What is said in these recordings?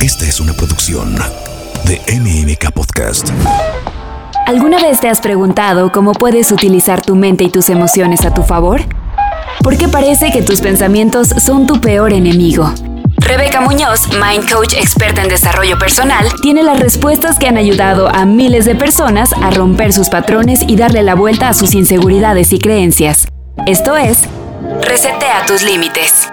Esta es una producción de MMK Podcast. ¿Alguna vez te has preguntado cómo puedes utilizar tu mente y tus emociones a tu favor? Porque parece que tus pensamientos son tu peor enemigo. Rebeca Muñoz, Mind Coach experta en desarrollo personal, tiene las respuestas que han ayudado a miles de personas a romper sus patrones y darle la vuelta a sus inseguridades y creencias. Esto es, Resetea tus límites.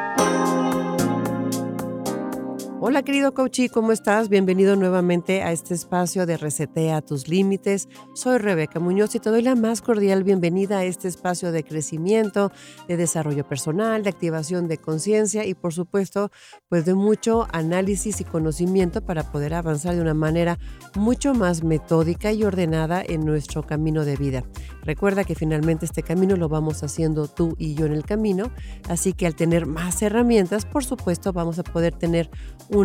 Hola querido coachí, ¿cómo estás? Bienvenido nuevamente a este espacio de Resetea tus límites. Soy Rebeca Muñoz y te doy la más cordial bienvenida a este espacio de crecimiento, de desarrollo personal, de activación de conciencia y por supuesto pues de mucho análisis y conocimiento para poder avanzar de una manera mucho más metódica y ordenada en nuestro camino de vida. Recuerda que finalmente este camino lo vamos haciendo tú y yo en el camino, así que al tener más herramientas, por supuesto, vamos a poder tener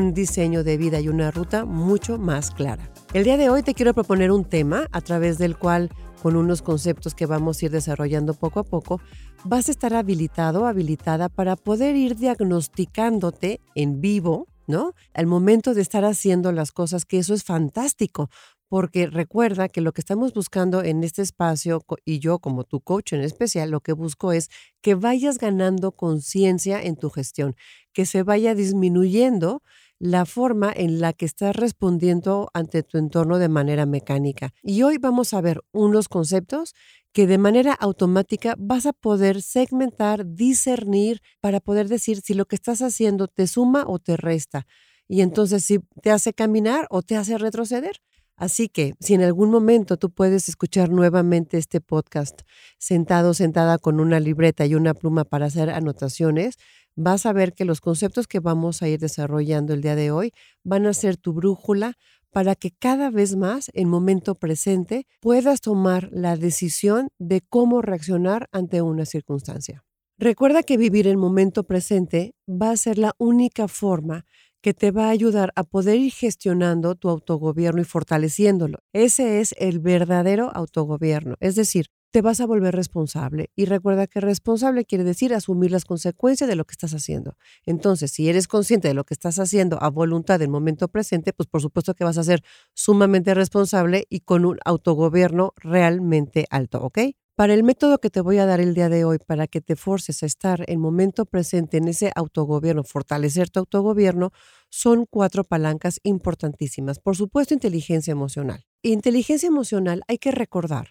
diseño de vida y una ruta mucho más clara. El día de hoy te quiero proponer un tema a través del cual con unos conceptos que vamos a ir desarrollando poco a poco, vas a estar habilitado, habilitada para poder ir diagnosticándote en vivo, ¿no? Al momento de estar haciendo las cosas, que eso es fantástico, porque recuerda que lo que estamos buscando en este espacio y yo como tu coach en especial, lo que busco es que vayas ganando conciencia en tu gestión, que se vaya disminuyendo la forma en la que estás respondiendo ante tu entorno de manera mecánica. Y hoy vamos a ver unos conceptos que de manera automática vas a poder segmentar, discernir para poder decir si lo que estás haciendo te suma o te resta. Y entonces si te hace caminar o te hace retroceder. Así que si en algún momento tú puedes escuchar nuevamente este podcast sentado, sentada con una libreta y una pluma para hacer anotaciones, vas a ver que los conceptos que vamos a ir desarrollando el día de hoy van a ser tu brújula para que cada vez más en momento presente puedas tomar la decisión de cómo reaccionar ante una circunstancia. Recuerda que vivir el momento presente va a ser la única forma que te va a ayudar a poder ir gestionando tu autogobierno y fortaleciéndolo. Ese es el verdadero autogobierno. Es decir, te vas a volver responsable. Y recuerda que responsable quiere decir asumir las consecuencias de lo que estás haciendo. Entonces, si eres consciente de lo que estás haciendo a voluntad del momento presente, pues por supuesto que vas a ser sumamente responsable y con un autogobierno realmente alto, ¿ok? Para el método que te voy a dar el día de hoy, para que te forces a estar en momento presente en ese autogobierno, fortalecer tu autogobierno, son cuatro palancas importantísimas. Por supuesto, inteligencia emocional. Inteligencia emocional hay que recordar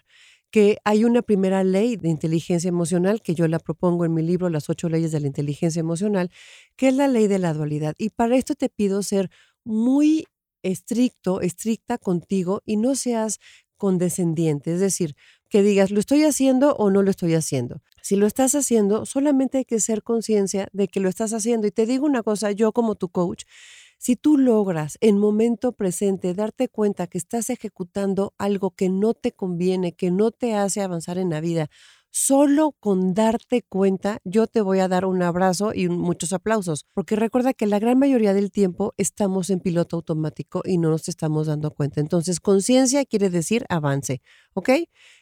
que hay una primera ley de inteligencia emocional que yo la propongo en mi libro Las ocho leyes de la inteligencia emocional, que es la ley de la dualidad. Y para esto te pido ser muy estricto, estricta contigo y no seas condescendiente, es decir, que digas, ¿lo estoy haciendo o no lo estoy haciendo? Si lo estás haciendo, solamente hay que ser conciencia de que lo estás haciendo. Y te digo una cosa, yo como tu coach, si tú logras en momento presente darte cuenta que estás ejecutando algo que no te conviene, que no te hace avanzar en la vida, Solo con darte cuenta, yo te voy a dar un abrazo y muchos aplausos, porque recuerda que la gran mayoría del tiempo estamos en piloto automático y no nos estamos dando cuenta. Entonces, conciencia quiere decir avance, ¿ok?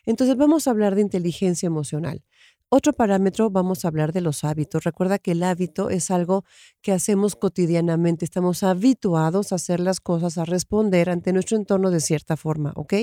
Entonces, vamos a hablar de inteligencia emocional. Otro parámetro, vamos a hablar de los hábitos. Recuerda que el hábito es algo que hacemos cotidianamente. Estamos habituados a hacer las cosas, a responder ante nuestro entorno de cierta forma, ¿ok?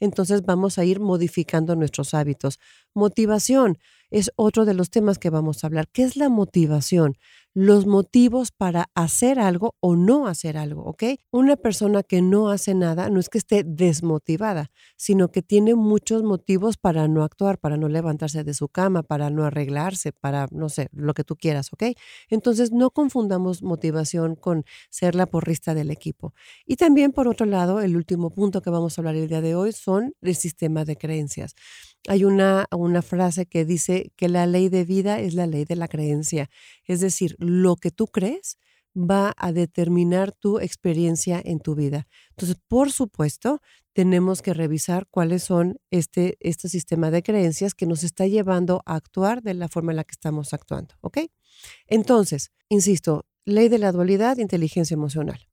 Entonces vamos a ir modificando nuestros hábitos. Motivación es otro de los temas que vamos a hablar. ¿Qué es la motivación? Los motivos para hacer algo o no hacer algo, ¿ok? Una persona que no hace nada no es que esté desmotivada, sino que tiene muchos motivos para no actuar, para no levantarse de su cama, para no arreglarse, para, no sé, lo que tú quieras, ¿ok? Entonces, no confundamos motivación con ser la porrista del equipo. Y también, por otro lado, el último punto que vamos a hablar el día de hoy son el sistema de creencias. Hay una, una frase que dice que la ley de vida es la ley de la creencia. Es decir, lo que tú crees va a determinar tu experiencia en tu vida. Entonces, por supuesto, tenemos que revisar cuáles son este, este sistema de creencias que nos está llevando a actuar de la forma en la que estamos actuando. ¿Ok? Entonces, insisto, ley de la dualidad, inteligencia emocional.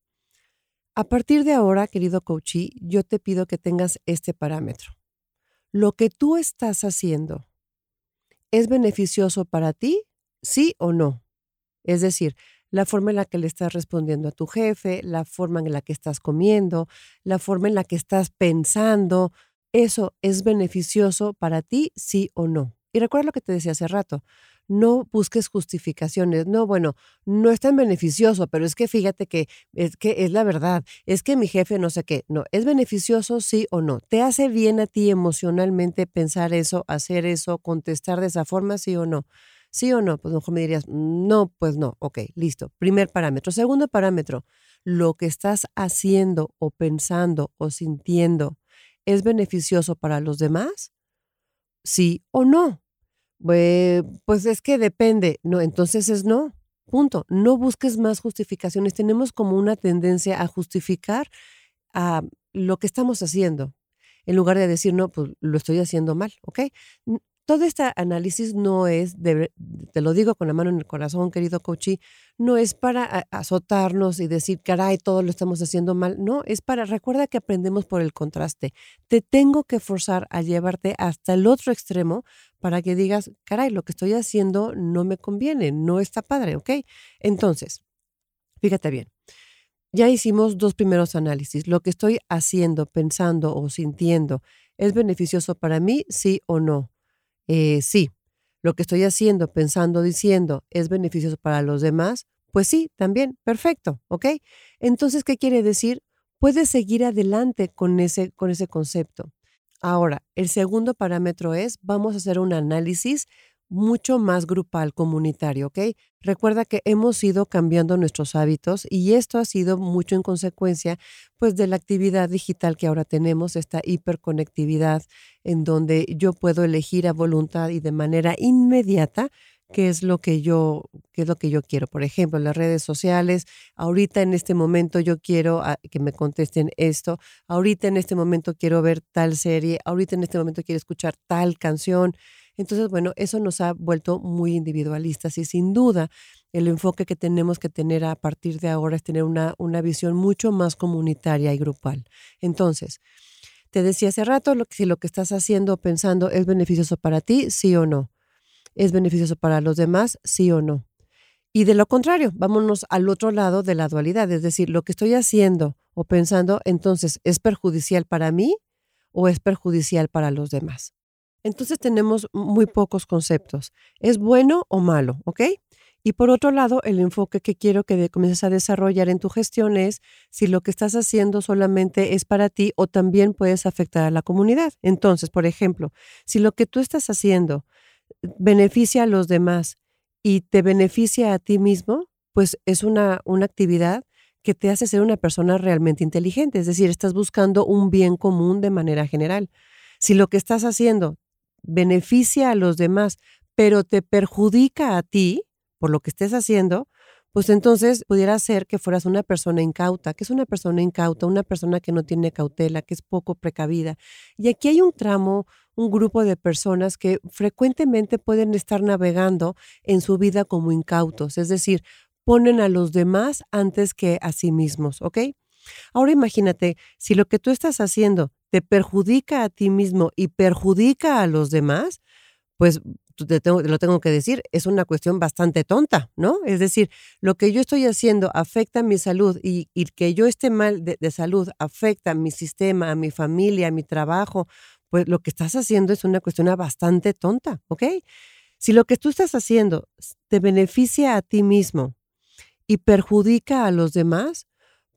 A partir de ahora, querido coachee, yo te pido que tengas este parámetro lo que tú estás haciendo es beneficioso para ti, sí o no. Es decir, la forma en la que le estás respondiendo a tu jefe, la forma en la que estás comiendo, la forma en la que estás pensando. ¿Eso es beneficioso para ti, sí o no? Y recuerda lo que te decía hace rato, no busques justificaciones. No, bueno, no es tan beneficioso, pero es que fíjate que es que es la verdad, es que mi jefe no sé qué. No, es beneficioso sí o no. ¿Te hace bien a ti emocionalmente pensar eso, hacer eso, contestar de esa forma, sí o no? ¿Sí o no? Pues mejor me dirías, no, pues no. Ok, listo. Primer parámetro. Segundo parámetro, lo que estás haciendo o pensando o sintiendo es beneficioso para los demás, sí o no. Pues es que depende. No, entonces es no. Punto. No busques más justificaciones. Tenemos como una tendencia a justificar a lo que estamos haciendo en lugar de decir, no, pues lo estoy haciendo mal, ¿ok? Todo este análisis no es, te lo digo con la mano en el corazón, querido coachí, no es para azotarnos y decir, caray, todo lo estamos haciendo mal. No, es para, recuerda que aprendemos por el contraste. Te tengo que forzar a llevarte hasta el otro extremo para que digas, caray, lo que estoy haciendo no me conviene, no está padre, ¿ok? Entonces, fíjate bien. Ya hicimos dos primeros análisis. Lo que estoy haciendo, pensando o sintiendo, ¿es beneficioso para mí? Sí o no eh, sí, lo que estoy haciendo, pensando, diciendo es beneficioso para los demás, pues sí, también, perfecto, ¿ok? Entonces, ¿qué quiere decir? Puedes seguir adelante con ese, con ese concepto. Ahora, el segundo parámetro es, vamos a hacer un análisis mucho más grupal, comunitario, ¿ok? Recuerda que hemos ido cambiando nuestros hábitos y esto ha sido mucho en consecuencia, pues, de la actividad digital que ahora tenemos, esta hiperconectividad en donde yo puedo elegir a voluntad y de manera inmediata qué es lo que yo qué es lo que yo quiero. Por ejemplo, las redes sociales, ahorita en este momento yo quiero ah, que me contesten esto, ahorita en este momento quiero ver tal serie, ahorita en este momento quiero escuchar tal canción. Entonces, bueno, eso nos ha vuelto muy individualistas y sin duda el enfoque que tenemos que tener a partir de ahora es tener una, una visión mucho más comunitaria y grupal. Entonces, te decía hace rato lo, si lo que estás haciendo o pensando es beneficioso para ti, sí o no. ¿Es beneficioso para los demás, sí o no? Y de lo contrario, vámonos al otro lado de la dualidad, es decir, lo que estoy haciendo o pensando, entonces, ¿es perjudicial para mí o es perjudicial para los demás? Entonces tenemos muy pocos conceptos. ¿Es bueno o malo? ¿Ok? Y por otro lado, el enfoque que quiero que comiences a desarrollar en tu gestión es si lo que estás haciendo solamente es para ti o también puedes afectar a la comunidad. Entonces, por ejemplo, si lo que tú estás haciendo beneficia a los demás y te beneficia a ti mismo, pues es una, una actividad que te hace ser una persona realmente inteligente. Es decir, estás buscando un bien común de manera general. Si lo que estás haciendo beneficia a los demás, pero te perjudica a ti por lo que estés haciendo, pues entonces pudiera ser que fueras una persona incauta. que es una persona incauta? Una persona que no tiene cautela, que es poco precavida. Y aquí hay un tramo, un grupo de personas que frecuentemente pueden estar navegando en su vida como incautos, es decir, ponen a los demás antes que a sí mismos, ¿ok? Ahora imagínate, si lo que tú estás haciendo te perjudica a ti mismo y perjudica a los demás, pues te, lo tengo que decir, es una cuestión bastante tonta, ¿no? Es decir, lo que yo estoy haciendo afecta a mi salud y, que yo esté mal de, de, salud afecta a mi sistema, a mi familia, a mi trabajo, pues lo que estás haciendo es una cuestión bastante tonta, ¿ok? Si lo que tú estás haciendo te beneficia a ti mismo y perjudica a los demás,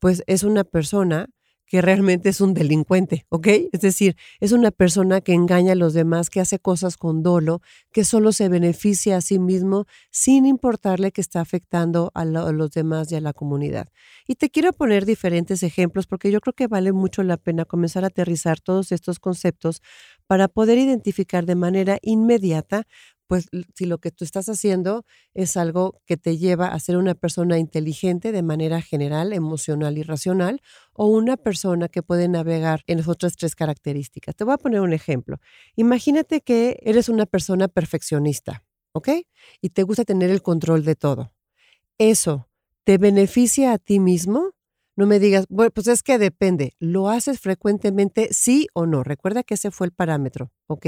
pues es una persona que realmente es un delincuente, ¿ok? Es decir, es una persona que engaña a los demás, que hace cosas con dolo, que solo se beneficia a sí mismo sin importarle que está afectando a, los demás y a la comunidad. Y te quiero poner diferentes ejemplos porque yo creo que vale mucho la pena comenzar a aterrizar todos estos conceptos para poder identificar de manera inmediata pues si lo que tú estás haciendo es algo que te lleva a ser una persona inteligente de manera general, emocional y racional, o una persona que puede navegar en las otras tres características. Te voy a poner un ejemplo. Imagínate que eres una persona perfeccionista, ¿ok? Y te gusta tener el control de todo. ¿Eso te beneficia a ti mismo? No me digas, bueno, pues es que depende. ¿Lo haces frecuentemente, sí o no? Recuerda que ese fue el parámetro, ¿ok?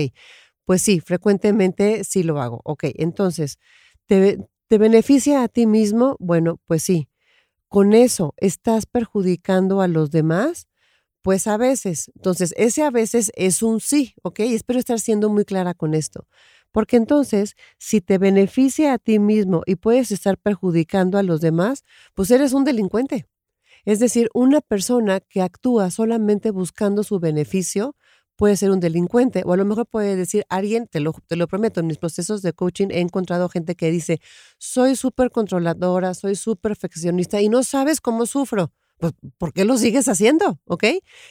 Pues sí, frecuentemente sí lo hago. Ok, entonces, ¿te, ¿Te beneficia a ti mismo? Bueno, pues sí. ¿Con eso estás perjudicando a los demás? Pues a veces. Entonces, ese a veces es un sí, ¿ok? Espero estar siendo muy clara con esto. Porque entonces, si te beneficia a ti mismo y puedes estar perjudicando a los demás, pues eres un delincuente. Es decir, una persona que actúa solamente buscando su beneficio puede ser un delincuente o a lo mejor puede decir alguien, te lo, te lo prometo, en mis procesos de coaching he encontrado gente que dice, soy súper controladora, soy súper perfeccionista y no sabes cómo sufro. Pues, ¿por qué lo sigues haciendo? ¿Ok?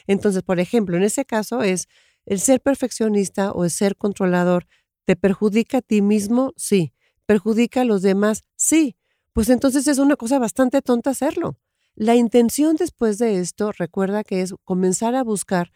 Entonces, por ejemplo, en ese caso es el ser perfeccionista o el ser controlador, ¿te perjudica a ti mismo? Sí. ¿Perjudica a los demás? Sí. Pues entonces es una cosa bastante tonta hacerlo. La intención después de esto, recuerda que es comenzar a buscar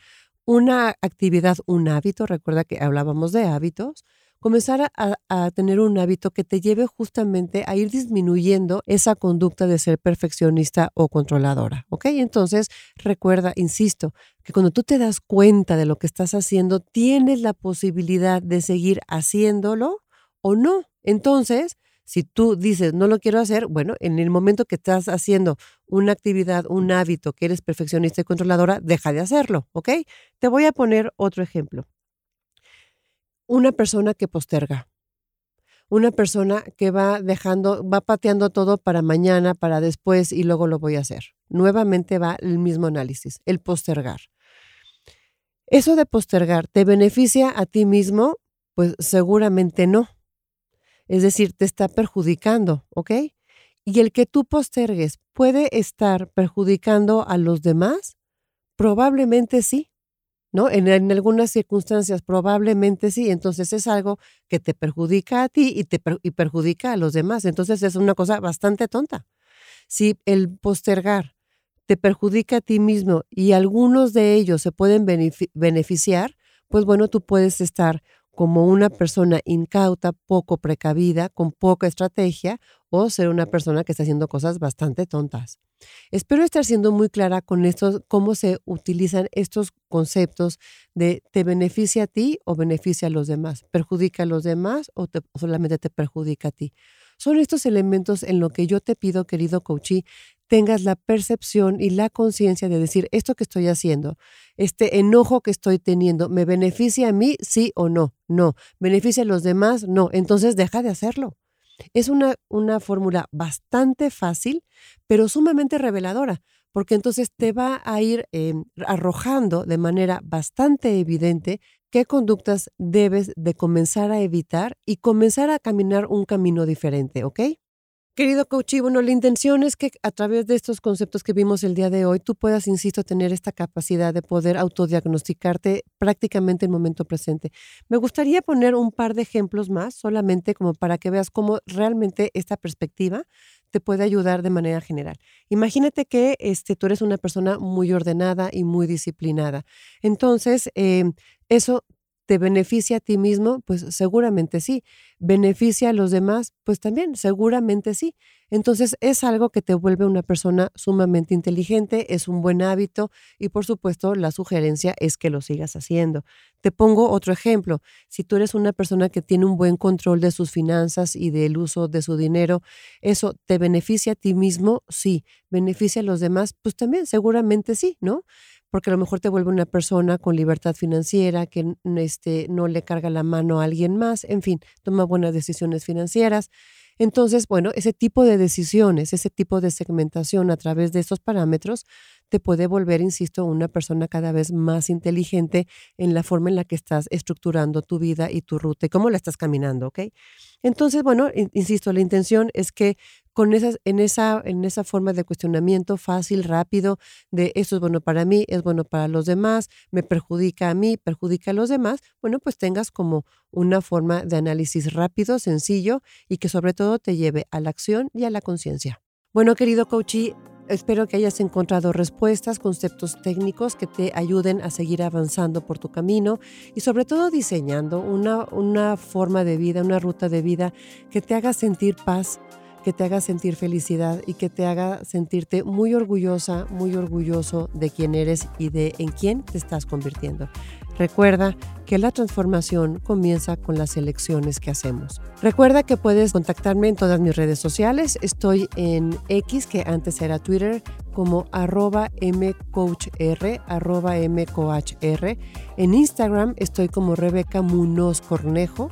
una actividad, un hábito, recuerda que hablábamos de hábitos, comenzar a, tener un hábito que te lleve justamente a ir disminuyendo esa conducta de ser perfeccionista o controladora, ¿ok? Entonces, recuerda, insisto, que cuando tú te das cuenta de lo que estás haciendo, tienes la posibilidad de seguir haciéndolo o no. Entonces, si tú dices, no lo quiero hacer, bueno, en el momento que estás haciendo una actividad, un hábito, que eres perfeccionista y controladora, deja de hacerlo, ¿ok? Te voy a poner otro ejemplo. Una persona que posterga. Una persona que va dejando, va pateando todo para mañana, para después y luego lo voy a hacer. Nuevamente va el mismo análisis, el postergar. Eso de postergar, ¿te beneficia a ti mismo? Pues seguramente no es decir, te está perjudicando, ¿ok? Y el que tú postergues puede estar perjudicando a los demás, probablemente sí, ¿no? En, algunas circunstancias probablemente sí, entonces es algo que te perjudica a ti y te y perjudica a los demás, entonces es una cosa bastante tonta. Si el postergar te perjudica a ti mismo y algunos de ellos se pueden beneficiar, pues bueno, tú puedes estar como una persona incauta, poco precavida, con poca estrategia, o ser una persona que está haciendo cosas bastante tontas. Espero estar siendo muy clara con esto, cómo se utilizan estos conceptos de te beneficia a ti o beneficia a los demás, perjudica a los demás o, solamente te perjudica a ti. Son estos elementos en lo que yo te pido, querido coachí, tengas la percepción y la conciencia de decir, esto que estoy haciendo, este enojo que estoy teniendo, ¿me beneficia a mí? Sí o no. No. ¿Beneficia a los demás? No. Entonces deja de hacerlo. Es una, una fórmula bastante fácil, pero sumamente reveladora, porque entonces te va a ir eh, arrojando de manera bastante evidente qué conductas debes de comenzar a evitar y comenzar a caminar un camino diferente, ¿ok? Querido coach, bueno, la intención es que a través de estos conceptos que vimos el día de hoy, tú puedas, insisto, tener esta capacidad de poder autodiagnosticarte prácticamente en el momento presente. Me gustaría poner un par de ejemplos más, solamente como para que veas cómo realmente esta perspectiva te puede ayudar de manera general. Imagínate que este, tú eres una persona muy ordenada y muy disciplinada. Entonces, eh, eso ¿Te beneficia a ti mismo? Pues seguramente sí. ¿Beneficia a los demás? Pues también, seguramente sí. Entonces es algo que te vuelve una persona sumamente inteligente, es un buen hábito y por supuesto la sugerencia es que lo sigas haciendo. Te pongo otro ejemplo. Si tú eres una persona que tiene un buen control de sus finanzas y del uso de su dinero, ¿eso te beneficia a ti mismo? Sí. ¿Beneficia a los demás? Pues también, seguramente sí, ¿no? Porque a lo mejor te vuelve una persona con libertad financiera, que este, no le carga la mano a alguien más, en fin, toma buenas decisiones financieras. Entonces, bueno, ese tipo de decisiones, ese tipo de segmentación a través de estos parámetros te puede volver, insisto, una persona cada vez más inteligente en la forma en la que estás estructurando tu vida y tu ruta y cómo la estás caminando, ¿ok? Entonces, bueno, insisto, la intención es que con esas, en, esa, en esa forma de cuestionamiento fácil, rápido, de esto es bueno para mí, es bueno para los demás, me perjudica a mí, perjudica a los demás, bueno, pues tengas como una forma de análisis rápido, sencillo y que sobre todo te lleve a la acción y a la conciencia. Bueno, querido coachí, espero que hayas encontrado respuestas, conceptos técnicos que te ayuden a seguir avanzando por tu camino y sobre todo diseñando una, una forma de vida, una ruta de vida que te haga sentir paz que te haga sentir felicidad y que te haga sentirte muy orgullosa, muy orgulloso de quién eres y de en quién te estás convirtiendo. Recuerda que la transformación comienza con las elecciones que hacemos. Recuerda que puedes contactarme en todas mis redes sociales. Estoy en X, que antes era Twitter, como arroba mcoachr, arroba mcoachr. En Instagram estoy como Rebeca Munoz Cornejo.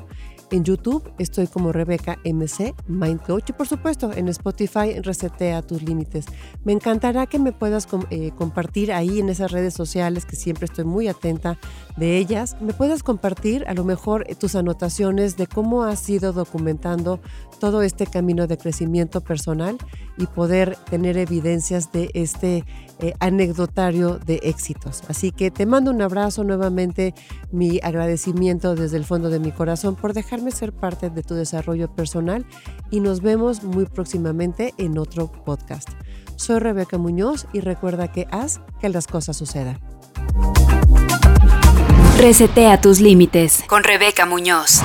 En YouTube estoy como Rebeca MC Mind Coach y por supuesto en Spotify Resetea tus límites. Me encantará que me puedas eh, compartir ahí en esas redes sociales que siempre estoy muy atenta de ellas. Me puedas compartir a lo mejor eh, tus anotaciones de cómo has ido documentando todo este camino de crecimiento personal y poder tener evidencias de este eh, anecdotario de éxitos. Así que te mando un abrazo nuevamente, mi agradecimiento desde el fondo de mi corazón por dejarme ser parte de tu desarrollo personal y nos vemos muy próximamente en otro podcast. Soy Rebeca Muñoz y recuerda que haz que las cosas sucedan. Resetea tus límites con Rebeca Muñoz.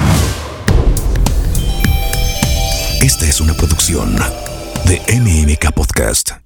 Esta es una producción de MMK Podcast.